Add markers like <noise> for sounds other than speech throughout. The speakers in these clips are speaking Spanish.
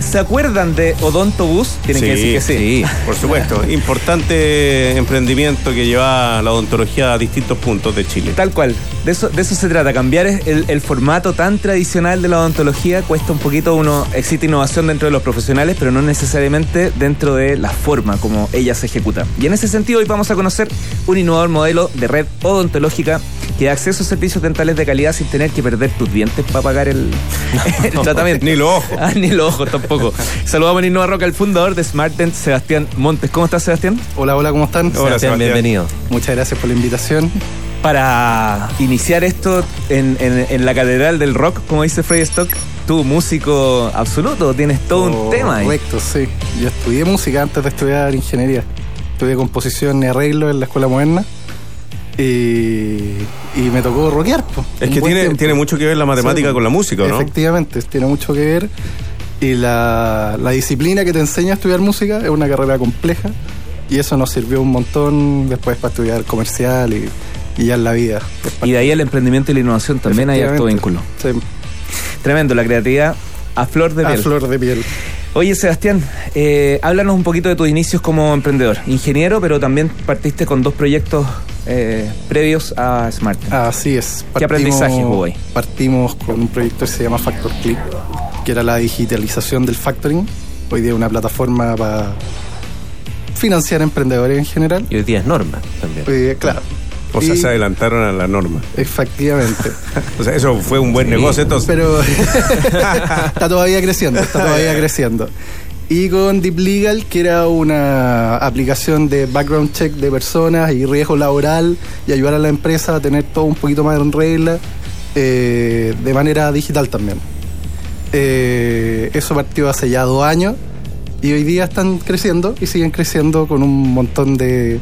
¿Se acuerdan de Odontobus? Tienen que decir que sí. por supuesto. <laughs> Importante emprendimiento que lleva la odontología a distintos puntos de Chile. Tal cual. De eso, de eso se trata. Cambiar el, el formato tan tradicional de la odontología cuesta un poquito uno. Existe innovación dentro de los profesionales, pero no necesariamente dentro de la forma como ella se ejecuta. Y en ese sentido, hoy vamos a conocer un innovador modelo de red odontológica que da acceso a servicios dentales de calidad sin tener que perder tus dientes para pagar el, <laughs> el tratamiento. Ni los ojos. <laughs> Ah, ni los ojos <laughs> tampoco. Saludamos a Innova Roca, el fundador de SmartDent, Sebastián Montes. ¿Cómo estás, Sebastián? Hola, hola, ¿cómo están? Hola, Sebastián. bienvenido. Muchas gracias por la invitación. Para iniciar esto en, en- en la catedral del rock, como dice Freddy Stock, tú, músico absoluto, tienes todo un tema ahí. Correcto, sí. Yo estudié música antes de estudiar ingeniería. Estudié composición y arreglo en la escuela moderna. Y, y me tocó rockear. po, Es que tiene, tiempo. tiene mucho que ver la matemática Sí, con la música, ¿no? Efectivamente, tiene mucho que ver. Y la, la disciplina que te enseña a estudiar música es una carrera compleja. Y eso nos sirvió un montón después para estudiar comercial y, y ya en la vida. Y de ahí el emprendimiento y la innovación también hay harto vínculo. Sí, Tremendo, la creatividad a flor de a piel. flor de piel. Oye, Sebastián, eh, háblanos un poquito de tus inicios como emprendedor. Ingeniero, pero también partiste con dos proyectos eh, previos a Smart. Así es. ¿Qué aprendizaje hubo ahí? Partimos con un proyecto que se llama Factor Click, que era la digitalización del factoring. Hoy día una plataforma para financiar emprendedores en general. Y hoy día es norma también. Claro. O sea, Y- se adelantaron a la norma. Efectivamente. <laughs> O sea, eso fue un buen negocio entonces. Pero <laughs> está todavía creciendo, está todavía creciendo. Y con Deep Legal, que era una aplicación de background check de personas y riesgo laboral y ayudar a la empresa a tener todo un poquito más en regla eh, de manera digital también. Eh, eso partió hace ya dos años y hoy día están creciendo y siguen creciendo con un montón de,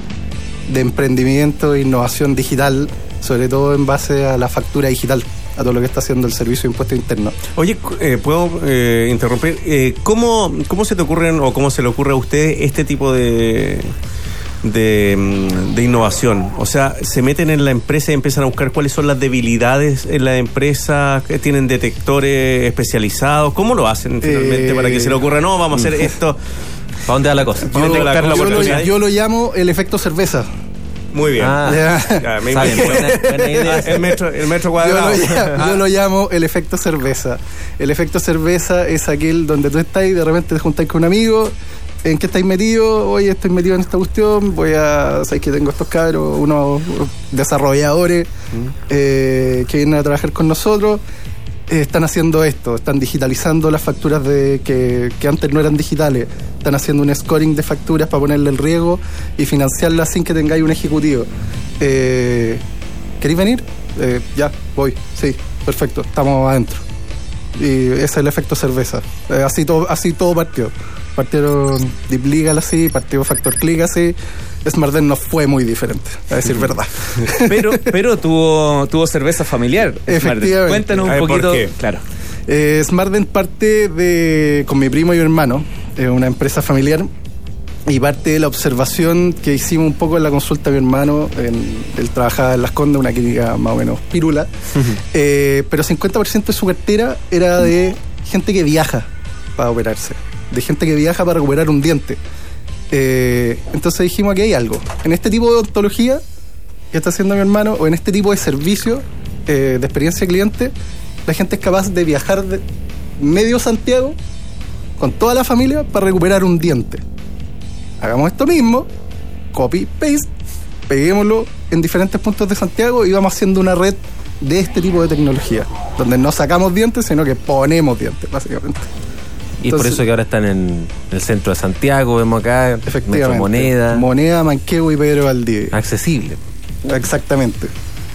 de emprendimiento e innovación digital, sobre todo en base a la factura digital, a todo lo que está haciendo el Servicio de Impuesto Interno. Oye, eh, ¿puedo eh, interrumpir? Eh, ¿cómo, ¿Cómo se te ocurren o cómo se le ocurre a usted este tipo de, de, mm, de innovación? O sea, ¿se meten en la empresa y empiezan a buscar cuáles son las debilidades en la empresa? ¿Que ¿Tienen detectores especializados? ¿Cómo lo hacen finalmente Eh, para que se le ocurra? No, vamos a hacer esto. <laughs> ¿Para dónde va la cosa? Yo- Yo, la yo lo, oportunidad. yo lo llamo el efecto cerveza. Muy bien. Ah, Ya. Ya, me Está bien, imagino. buena- <laughs> buena idea. <laughs> El metro, el metro Yo cuadrado. lo, llamo, yo lo llamo el efecto cerveza. El efecto cerveza es aquel donde tú estás y de repente te juntáis con un amigo. ¿En qué estáis metidos? Oye, estoy metido en esta cuestión. Voy a. Sabéis que tengo estos cabros, unos desarrolladores eh, que vienen a trabajar con nosotros. Eh, están haciendo esto, están digitalizando las facturas de que, que antes no eran digitales. Están haciendo un scoring de facturas para ponerle el riesgo y financiarlas sin que tengáis un ejecutivo. Eh, ¿Queréis venir? Eh, ya, voy. Sí, perfecto, estamos adentro. Y ese es el efecto cerveza. Así, todo, así todo partió. Partieron Deep Legal así, partió Factor Click así. Smartden no fue muy diferente, a decir verdad. <laughs> Pero, pero tuvo, tuvo cerveza familiar. Efectivamente. Cuéntanos un ver, ¿por poquito. qué? Claro. Eh, Smartden parte de, con mi primo y mi hermano, eh, una empresa familiar, y parte de la observación que hicimos un poco en la consulta de mi hermano, en- él trabajaba en Las Condes, una clínica más o menos pírula, eh, pero 50% de su cartera era de gente que viaja para operarse, de gente que viaja para recuperar un diente. Eh, entonces dijimos que hay algo. En este tipo de odontología que está haciendo mi hermano, o en este tipo de servicio eh, de experiencia cliente, la gente es capaz de viajar de medio Santiago con toda la familia para recuperar un diente. Hagamos esto mismo, copy, paste, peguémoslo en diferentes puntos de Santiago y vamos haciendo una red de este tipo de tecnología, donde no sacamos dientes, sino que ponemos dientes, básicamente. Y por eso que ahora están en el centro de Santiago, vemos acá, Efectivamente. Metro Moneda, Moneda, Manquehue y Pedro Valdivia. accesible. Exactamente.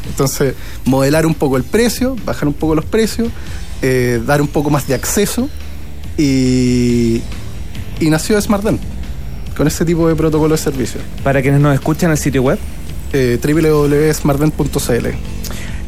Entonces, modelar un poco el precio, bajar un poco los precios, eh, dar un poco más de acceso y, y nació SmartDent. con ese tipo de protocolo de servicio. Para quienes nos escuchan el sitio web, Eh, www.smartden.cl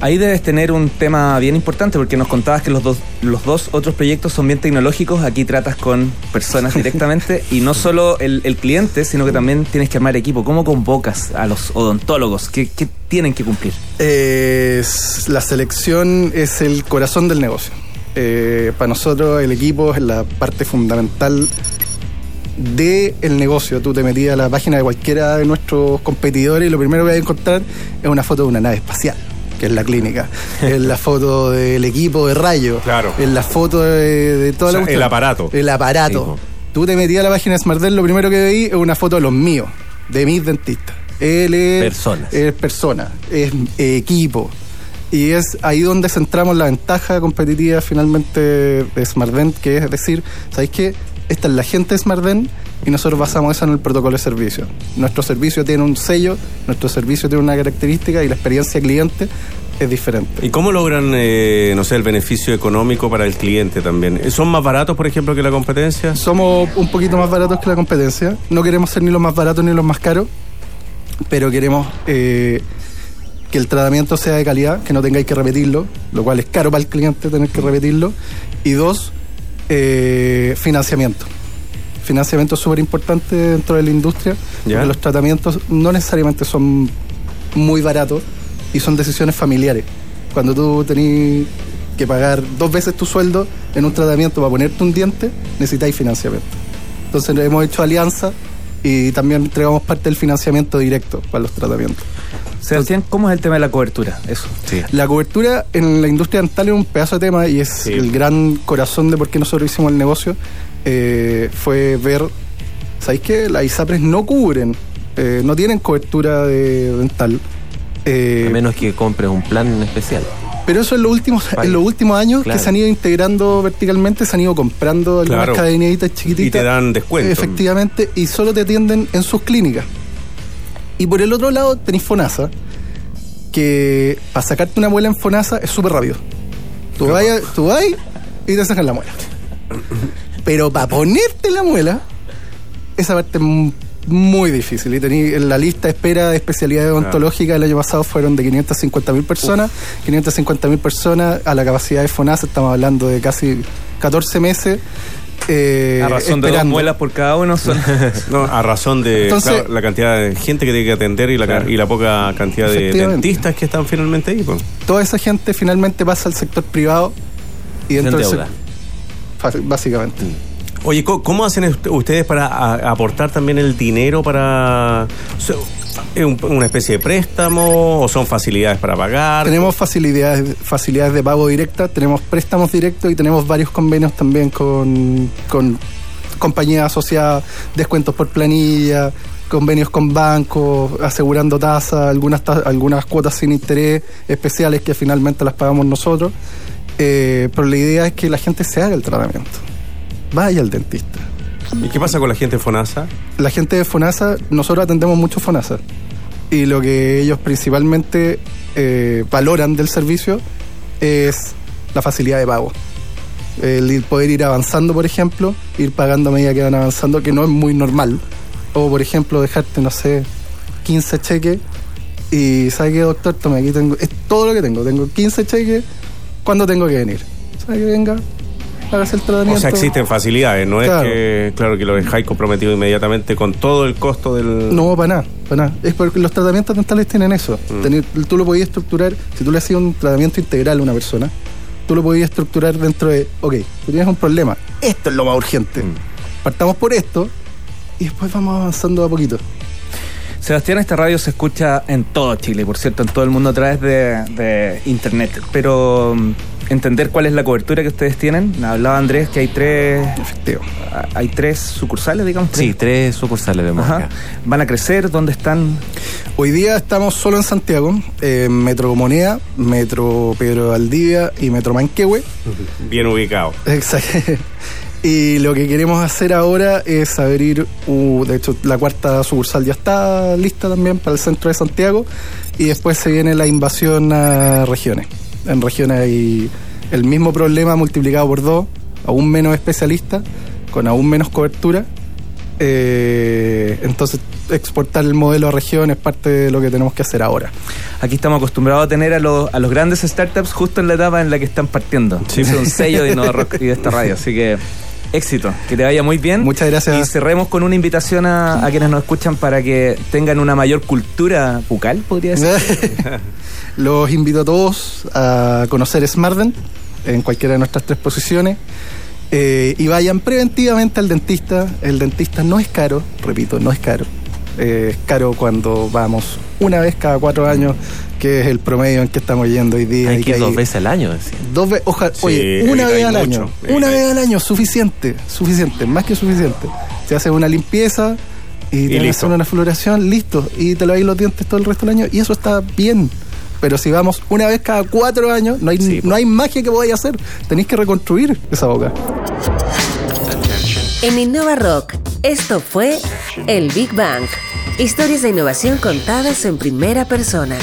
ahí debes tener un tema bien importante porque nos contabas que los dos, los dos otros proyectos son bien tecnológicos. Aquí tratas con personas directamente y no solo el, el cliente, sino que también tienes que armar equipo. ¿Cómo convocas a los odontólogos? ¿Qué, tienen que cumplir? Eh, la selección es el corazón del negocio. Eh, para nosotros el equipo es la parte fundamental del negocio. Tú te metías a la página de cualquiera de nuestros competidores y lo primero que vas a encontrar es una foto de una nave espacial, que es la clínica. <laughs> es la foto del equipo de rayo. Claro. Es la foto de, de toda O sea, la cuestión. el aparato. El aparato. Tú te metías a la página de SmartDent, lo primero que veí es una foto de los míos, de mis dentistas. Él es Personas. es persona, es equipo. Y es ahí donde centramos la ventaja competitiva finalmente de SmartDent, que es decir, ¿sabéis qué? Esta es la gente de SmartDent y nosotros basamos eso en el protocolo de servicio. Nuestro servicio tiene un sello, nuestro servicio tiene una característica y la experiencia cliente es diferente. ¿Y cómo logran, eh, no sé, el beneficio económico para el cliente también? ¿Son más baratos, por ejemplo, que la competencia? Somos un poquito más baratos que la competencia. No queremos ser ni los más baratos ni los más caros, pero queremos eh, que el tratamiento sea de calidad, que no tengáis que repetirlo, lo cual es caro para el cliente tener que repetirlo. Y dos, eh, financiamiento. Financiamiento es súper importante dentro de la industria, Ya. porque los tratamientos no necesariamente son muy baratos y son decisiones familiares. Cuando tú tenés que pagar dos veces tu sueldo en un tratamiento para ponerte un diente, necesitáis financiamiento. Entonces hemos hecho alianza y también entregamos parte del financiamiento directo para los tratamientos. Sebastián, ¿cómo es el tema de la cobertura? Eso. Sí. La cobertura en la industria dental es un pedazo de tema y es Sí. el gran corazón de por qué nosotros hicimos el negocio. eh, fue ver, ¿sabéis que las ISAPRES no cubren, eh, no tienen cobertura de dental? Eh, A menos que compres un plan especial. pero eso en los últimos, en los últimos años Claro. que se han ido integrando verticalmente, se han ido comprando algunas Claro. cadenitas chiquititas. Y te dan descuento. Efectivamente, y solo te atienden en sus clínicas. Y por el otro lado tenéis FONASA, que para sacarte una muela en FONASA es súper rápido. Tú vas, tú vas y te sacan la muela. Pero para ponerte la muela, esa parte es muy difícil. Y tení, en la lista de espera de especialidades odontológicas el año pasado fueron de 550 mil personas. 550 mil personas a la capacidad de FONASA, estamos hablando de casi 14 meses. Eh, a razón de dos muelas por cada uno son... <laughs> No, a razón de Entonces- claro, la cantidad de gente que tiene que atender y la, Claro. y la poca cantidad de dentistas que están finalmente ahí. pues. Toda esa gente finalmente pasa al sector privado y dentro del Básicamente. Oye, ¿cómo hacen ust- ustedes para aportar también el dinero para... so- ¿Es un- una especie de préstamo o son facilidades para pagar? Tenemos facilidades, facilidades de pago directa, tenemos préstamos directos y tenemos varios convenios también con, compañías asociadas, descuentos por planilla, convenios con bancos, asegurando tasas, algunas, algunas cuotas sin interés especiales que finalmente las pagamos nosotros. Eh, pero la idea es que la gente se haga el tratamiento. Vaya al dentista. ¿Y qué pasa con la gente de FONASA? la gente de FONASA, nosotros atendemos mucho FONASA. Y lo que ellos principalmente eh, valoran del servicio es la facilidad de pago. El poder ir avanzando, por ejemplo, ir pagando a medida que van avanzando, que no es muy normal. O, por ejemplo, dejarte, no sé, 15 cheques y, ¿sabe qué, doctor? Tome, aquí tengo, es todo lo que tengo. Tengo 15 cheques, ¿cuándo tengo que venir? ¿Sabe que venga? Hágase el tratamiento. O sea, existen facilidades, no Claro. es que, claro, que lo dejáis comprometido inmediatamente con todo el costo del... No, para nada, para nada. Es porque los tratamientos dentales tienen eso. Mm. Tener- tú lo podías estructurar, si tú le hacías un tratamiento integral a una persona, tú lo podías estructurar dentro de, ok, tú tienes un problema, esto es lo más urgente. Mm. Partamos por esto y después vamos avanzando a poquito. Sebastián, esta radio se escucha en todo Chile, por cierto, en todo el mundo a través de, de internet. Pero entender cuál es la cobertura que ustedes tienen. Hablaba Andrés que hay tres, Efectivo. hay tres sucursales, digamos. Sí, tres sucursales de Ajá. acá. Van a crecer, ¿dónde están? Hoy día estamos solo en Santiago, eh, Metro Moneda, Metro Pedro de Valdivia y Metro Manquehue. Bien ubicado. Exacto. <laughs> Y lo que queremos hacer ahora es abrir, uh, de hecho, la cuarta sucursal ya está lista también para el centro de Santiago. Y después se viene la invasión a regiones. En regiones hay el mismo problema multiplicado por dos, aún menos especialistas, con aún menos cobertura. Eh, entonces, exportar el modelo a región es parte de lo que tenemos que hacer ahora. Aquí estamos acostumbrados a tener a los, a los grandes startups justo en la etapa en la que están partiendo. Sí. Es un sello de Innova Rock y de esta radio. Así que éxito, que te vaya muy bien. Muchas gracias. Y cerremos con una invitación a, a quienes nos escuchan para que tengan una mayor cultura bucal, podría decir. <laughs> Los invito a todos a conocer Smartden en cualquiera de nuestras tres posiciones. Eh, y vayan preventivamente al dentista. El dentista no es caro, repito, no es caro. Eh, es caro cuando vamos una vez cada cuatro años, que es el promedio en que estamos yendo hoy día. Hay y que ir dos hay- veces al año, decía. Dos veces, ojalá, Sí, oye, una vez al mucho, año. Una vez al año, suficiente, suficiente, más que suficiente. Se hace una limpieza y, te hacen una floración, listo. Y te laváis los dientes todo el resto del año y eso está bien. Pero si vamos una vez cada cuatro años, no hay, Sí, no hay magia que podáis hacer. Tenéis que reconstruir esa boca. En Innova Rock, esto fue El Big Bang. Historias de innovación contadas en primera persona.